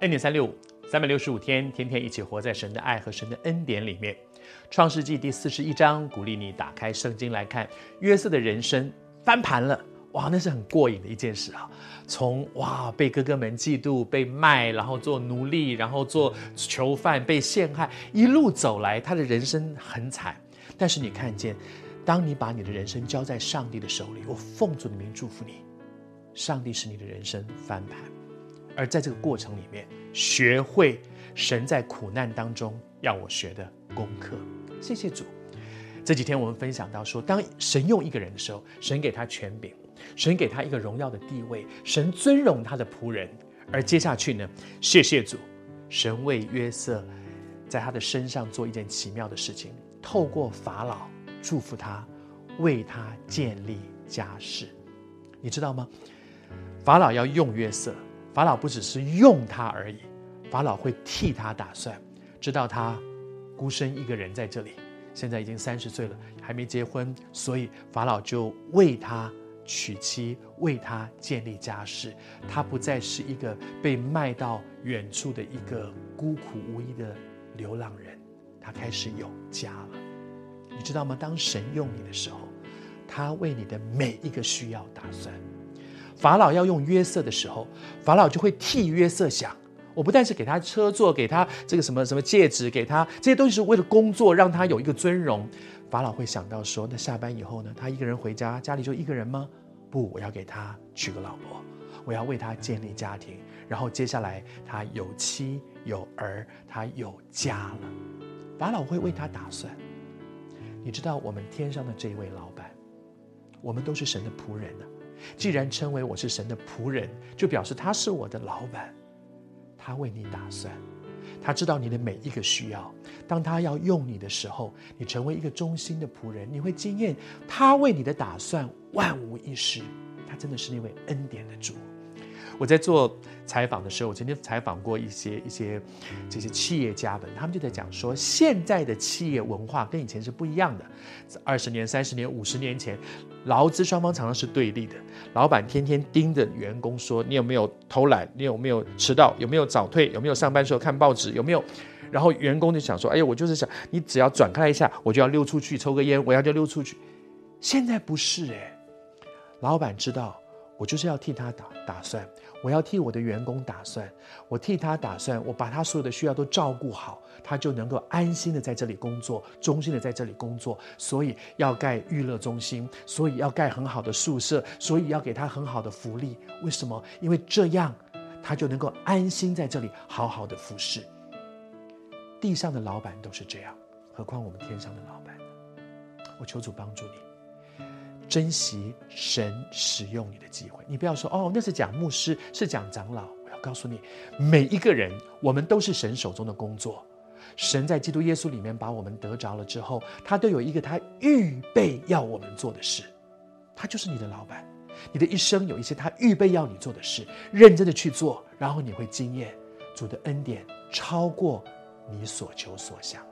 恩典三六五，三百六十五天，天天一起活在神的爱和神的恩典里面。创世纪第四十一章，鼓励你打开圣经来看约瑟的人生翻盘了，哇，那是很过瘾的一件事啊！从哇被哥哥们嫉妒，被卖，然后做奴隶，然后做囚犯，被陷害，一路走来，他的人生很惨。但是你看见，当你把你的人生交在上帝的手里，我奉主的名祝福你，上帝使你的人生翻盘。而在这个过程里面，学会神在苦难当中要我学的功课。谢谢主。这几天我们分享到说，当神用一个人的时候，神给他权柄，神给他一个荣耀的地位，神尊荣他的仆人。而接下去呢，谢谢主，神为约瑟在他的身上做一件奇妙的事情，透过法老祝福他，为他建立家室。你知道吗？法老要用约瑟。法老不只是用他而已，法老会替他打算，知道他孤身一个人在这里，现在已经三十岁了，还没结婚，所以法老就为他娶妻，为他建立家室。他不再是一个被卖到远处的一个孤苦无依的流浪人，他开始有家了。你知道吗？当神用你的时候，他为你的每一个需要打算。法老要用约瑟的时候，法老就会替约瑟想。我不但是给他车座，给他这个什么什么戒指，给他这些东西是为了工作，让他有一个尊荣。法老会想到说：那下班以后呢？他一个人回家，家里就一个人吗？不，我要给他娶个老婆，我要为他建立家庭。然后接下来他有妻有儿，他有家了。法老会为他打算。你知道我们天上的这一位老板，我们都是神的仆人呢、既然称为我是神的仆人，就表示他是我的老板，他为你打算，他知道你的每一个需要。当他要用你的时候，你成为一个忠心的仆人，你会经验他为你的打算万无一失。他真的是那位恩典的主。我在做采访的时候，我曾经采访过一些一些这些企业家们，他们就在讲说，现在的企业文化跟以前是不一样的。二十年、三十年、五十年前，劳资双方常常是对立的。老板天天盯着员工说：“你有没有偷懒？你有没有迟到？有没有早退？有没有上班时候看报纸？有没有？”然后员工就想说：“哎呀，我就是想你只要转开一下，我就要溜出去抽个烟，我要就溜出去。”现在不是哎，老板知道。我就是要替他打打算，我要替我的员工打算，我替他打算，我把他所有的需要都照顾好，他就能够安心的在这里工作，忠心的在这里工作。所以要盖娱乐中心，所以要盖很好的宿舍，所以要给他很好的福利。为什么？因为这样他就能够安心在这里好好的服侍。地上的老板都是这样，何况我们天上的老板呢？我求主帮助你。珍惜神使用你的机会，你不要说哦，那是讲牧师，是讲长老。我要告诉你，每一个人，我们都是神手中的工作。神在基督耶稣里面把我们得着了之后，他都有一个他预备要我们做的事。他就是你的老板，你的一生有一些他预备要你做的事，认真的去做，然后你会经验主的恩典超过你所求所想。